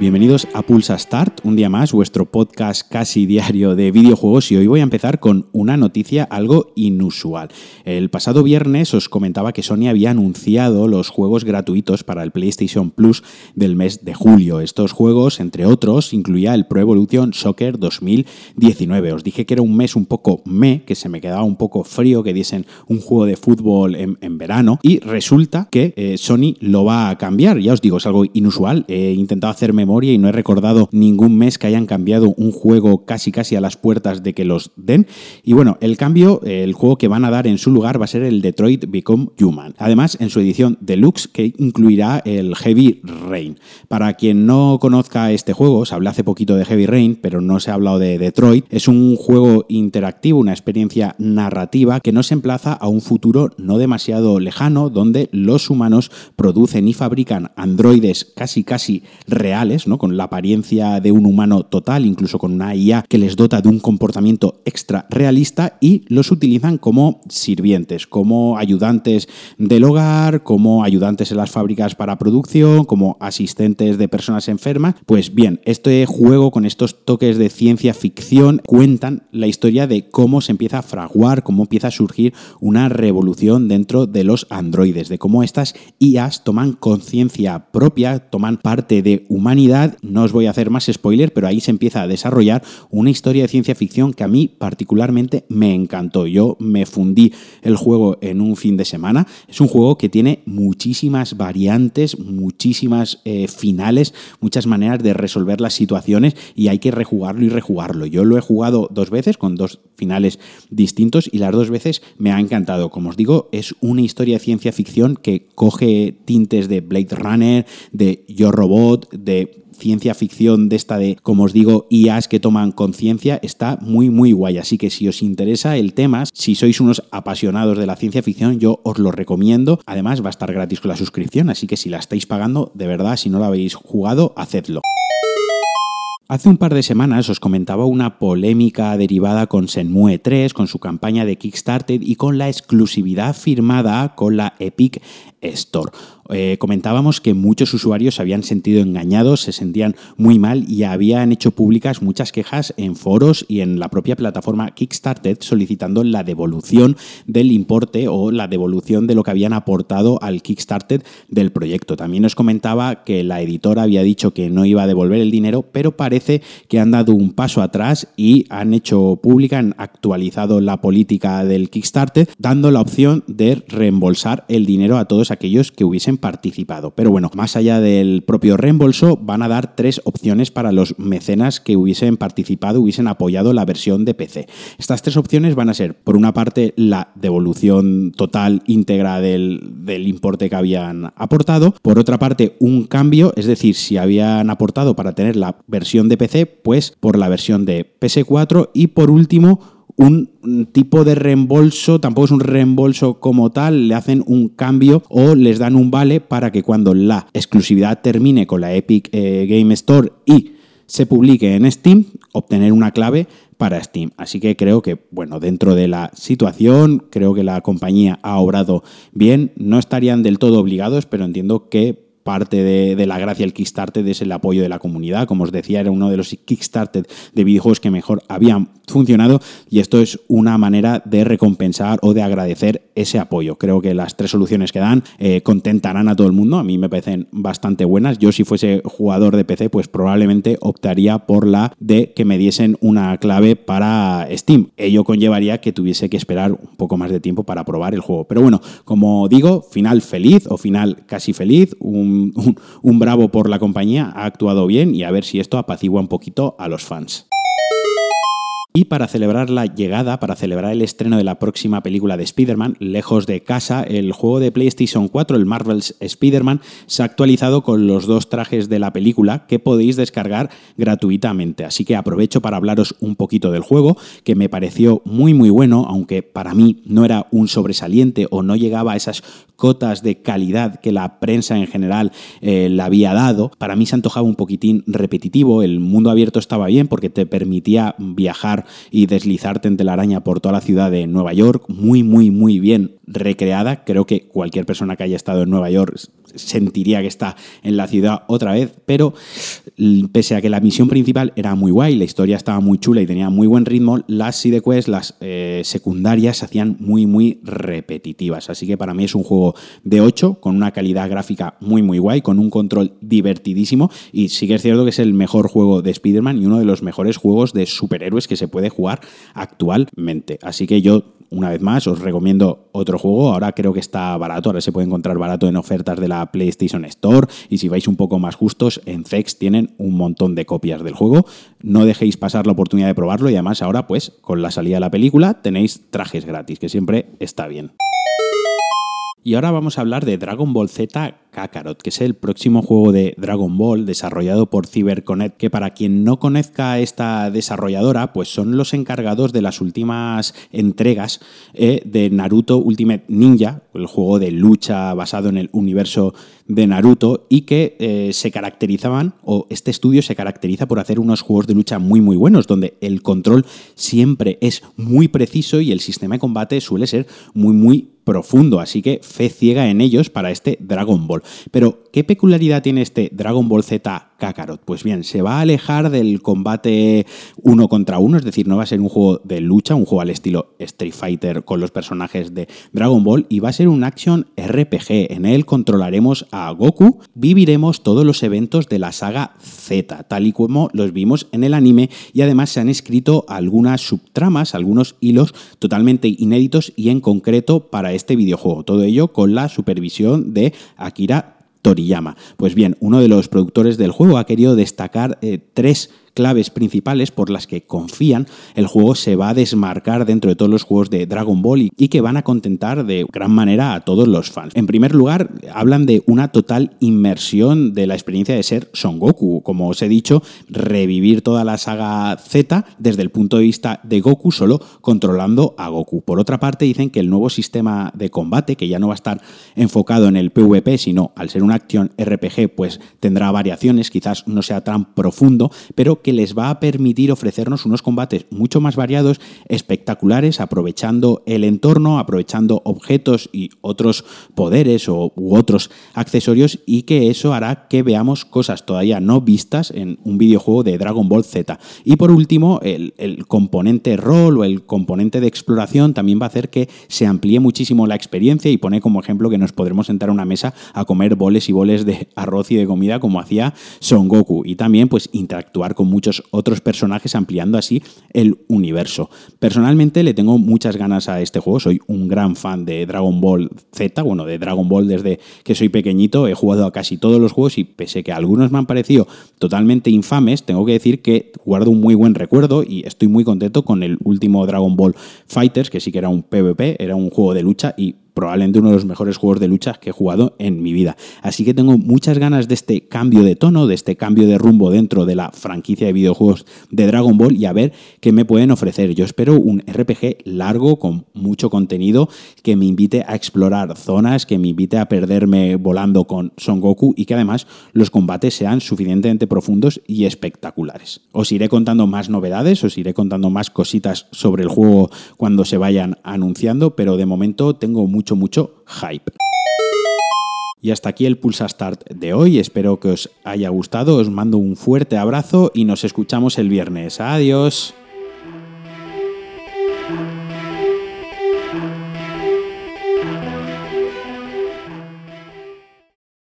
Bienvenidos a Pulsa Start, un día más, vuestro podcast casi diario de videojuegos y hoy voy a empezar con una noticia algo inusual. El pasado viernes os comentaba que Sony había anunciado los juegos gratuitos para el PlayStation Plus del mes de julio. Estos juegos, entre otros, incluía el Pro Evolution Soccer 2019. Os dije que era un mes un poco me, que se me quedaba un poco frío que diesen un juego de fútbol en, verano y resulta que eh, Sony lo va a cambiar. Ya os digo, es algo inusual. He intentado hacerme y no he recordado ningún mes que hayan cambiado un juego casi casi a las puertas de que los den. Y bueno, el cambio, el juego que van a dar en su lugar va a ser el Detroit Become Human. Además, en su edición deluxe que incluirá el Heavy Rain. Para quien no conozca este juego, se habló hace poquito de Heavy Rain, pero no se ha hablado de Detroit. Es un juego interactivo, una experiencia narrativa que nos emplaza a un futuro no demasiado lejano donde los humanos producen y fabrican androides casi casi reales con la apariencia de un humano total, incluso con una IA que les dota de un comportamiento extra realista y los utilizan como sirvientes, como ayudantes del hogar, como ayudantes en las fábricas para producción, como asistentes de personas enfermas. Pues bien, este juego con estos toques de ciencia ficción cuentan la historia de cómo se empieza a fraguar, cómo empieza a surgir una revolución dentro de los androides, de cómo estas IAs toman conciencia propia, toman parte de humanidad no os voy a hacer más spoiler, pero ahí se empieza a desarrollar una historia de ciencia ficción que a mí particularmente me encantó. Yo me fundí el juego en un fin de semana. Es un juego que tiene muchísimas variantes, muchísimas eh, finales, muchas maneras de resolver las situaciones y hay que rejugarlo y rejugarlo. Yo lo he jugado dos veces con dos finales distintos y las dos veces me ha encantado. Como os digo, es una historia de ciencia ficción que coge tintes de Blade Runner, de Yo Robot, de ciencia ficción de esta de, como os digo, IAs que toman conciencia, está muy, muy guay. Así que si os interesa el tema, si sois unos apasionados de la ciencia ficción, yo os lo recomiendo. Además, va a estar gratis con la suscripción, así que si la estáis pagando, de verdad, si no la habéis jugado, hacedlo. Hace un par de semanas os comentaba una polémica derivada con Senmue 3, con su campaña de Kickstarter y con la exclusividad firmada con la Epic Store. Eh, comentábamos que muchos usuarios se habían sentido engañados, se sentían muy mal y habían hecho públicas muchas quejas en foros y en la propia plataforma Kickstarter solicitando la devolución del importe o la devolución de lo que habían aportado al Kickstarter del proyecto. También nos comentaba que la editora había dicho que no iba a devolver el dinero, pero parece que han dado un paso atrás y han hecho pública, han actualizado la política del Kickstarter, dando la opción de reembolsar el dinero a todos aquellos que hubiesen participado. Pero bueno, más allá del propio reembolso, van a dar tres opciones para los mecenas que hubiesen participado, hubiesen apoyado la versión de PC. Estas tres opciones van a ser, por una parte, la devolución total íntegra del, importe que habían aportado, por otra parte, un cambio, es decir, si habían aportado para tener la versión de PC, pues por la versión de PS4 y por último, un tipo de reembolso, tampoco es un reembolso como tal, le hacen un cambio o les dan un vale para que cuando la exclusividad termine con la Epic eh, Game Store y se publique en Steam, obtener una clave para Steam. Así que creo que, bueno, dentro de la situación, creo que la compañía ha obrado bien. No estarían del todo obligados, pero entiendo que parte de, la gracia del Kickstarter es el apoyo de la comunidad. Como os decía, era uno de los Kickstarter de videojuegos que mejor habían funcionado y esto es una manera de recompensar o de agradecer ese apoyo. Creo que las tres soluciones que dan eh, contentarán a todo el mundo. A mí me parecen bastante buenas. Yo si fuese jugador de PC, pues probablemente optaría por la de que me diesen una clave para Steam. Ello conllevaría que tuviese que esperar un poco más de tiempo para probar el juego. Pero bueno, como digo, final feliz o final casi feliz. Un, bravo por la compañía, ha actuado bien y a ver si esto apacigua un poquito a los fans. Y para celebrar la llegada, para celebrar el estreno de la próxima película de Spider-Man, lejos de casa, el juego de PlayStation 4, el Marvel's Spider-Man, se ha actualizado con los dos trajes de la película que podéis descargar gratuitamente. Así que aprovecho para hablaros un poquito del juego, que me pareció muy muy bueno, aunque para mí no era un sobresaliente o no llegaba a esas cotas de calidad que la prensa en general eh, le había dado. Para mí se antojaba un poquitín repetitivo, el mundo abierto estaba bien porque te permitía viajar y deslizarte en araña por toda la ciudad de Nueva York, muy, muy, muy bien recreada. Creo que cualquier persona que haya estado en Nueva York sentiría que está en la ciudad otra vez, pero pese a que la misión principal era muy guay, la historia estaba muy chula y tenía muy buen ritmo, las side quests, las eh, secundarias, se hacían muy, muy repetitivas. Así que para mí es un juego de 8, con una calidad gráfica muy, muy guay, con un control divertidísimo, y sí que es cierto que es el mejor juego de Spider-Man y uno de los mejores juegos de superhéroes que se puede jugar actualmente. Así que yo una vez más, os recomiendo otro juego. Ahora creo que está barato, ahora se puede encontrar barato en ofertas de la PlayStation Store. Y si vais un poco más justos, en Zex tienen un montón de copias del juego. No dejéis pasar la oportunidad de probarlo y además ahora, pues, con la salida de la película, tenéis trajes gratis, que siempre está bien. Y ahora vamos a hablar de Dragon Ball Z Kakarot, que es el próximo juego de Dragon Ball desarrollado por CyberConnect, que para quien no conozca esta desarrolladora, pues son los encargados de las últimas entregas eh, de Naruto Ultimate Ninja, el juego de lucha basado en el universo de Naruto y que eh, se caracterizaban, o este estudio se caracteriza por hacer unos juegos de lucha muy muy buenos, donde el control siempre es muy preciso y el sistema de combate suele ser muy muy profundo, así que fe ciega en ellos para este Dragon Ball. Pero, ¿qué peculiaridad tiene este Dragon Ball Z Kakarot? Pues bien, se va a alejar del combate uno contra uno, es decir, no va a ser un juego de lucha, un juego al estilo Street Fighter con los personajes de Dragon Ball, y va a ser un action RPG. En él controlaremos a Goku, viviremos todos los eventos de la saga Z, tal y como los vimos en el anime, y además se han escrito algunas subtramas, algunos hilos totalmente inéditos y en concreto para este videojuego. Todo ello con la supervisión de Akira Toriyama. Pues bien, uno de los productores del juego ha querido destacar eh, tres claves principales por las que confían, el juego se va a desmarcar dentro de todos los juegos de Dragon Ball y que van a contentar de gran manera a todos los fans. En primer lugar, hablan de una total inmersión de la experiencia de ser Son Goku. Como os he dicho, revivir toda la saga Z desde el punto de vista de Goku, solo controlando a Goku. Por otra parte, dicen que el nuevo sistema de combate, que ya no va a estar enfocado en el PvP, sino al ser una acción RPG, pues tendrá variaciones, quizás no sea tan profundo, pero que que les va a permitir ofrecernos unos combates mucho más variados, espectaculares, aprovechando el entorno, aprovechando objetos y otros poderes o, u otros accesorios y que eso hará que veamos cosas todavía no vistas en un videojuego de Dragon Ball Z. Y por último, el, el componente rol o el componente de exploración también va a hacer que se amplíe muchísimo la experiencia y pone como ejemplo que nos podremos sentar a una mesa a comer boles y boles de arroz y de comida como hacía Son Goku y también pues interactuar con muchos otros personajes, ampliando así el universo. Personalmente le tengo muchas ganas a este juego, soy un gran fan de Dragon Ball Z, bueno, de Dragon Ball desde que soy pequeñito, he jugado a casi todos los juegos y pese que algunos me han parecido totalmente infames, tengo que decir que guardo un muy buen recuerdo y estoy muy contento con el último Dragon Ball Fighters, que sí que era un PvP, era un juego de lucha y probablemente uno de los mejores juegos de lucha que he jugado en mi vida. Así que tengo muchas ganas de este cambio de tono, de este cambio de rumbo dentro de la franquicia de videojuegos de Dragon Ball y a ver qué me pueden ofrecer. Yo espero un RPG largo con mucho contenido que me invite a explorar zonas, que me invite a perderme volando con Son Goku y que además los combates sean suficientemente profundos y espectaculares. Os iré contando más novedades, os iré contando más cositas sobre el juego cuando se vayan anunciando, pero de momento tengo mucho mucho, hype. Y hasta aquí el Pulsa Start de hoy. Espero que os haya gustado. Os mando un fuerte abrazo y nos escuchamos el viernes. Adiós.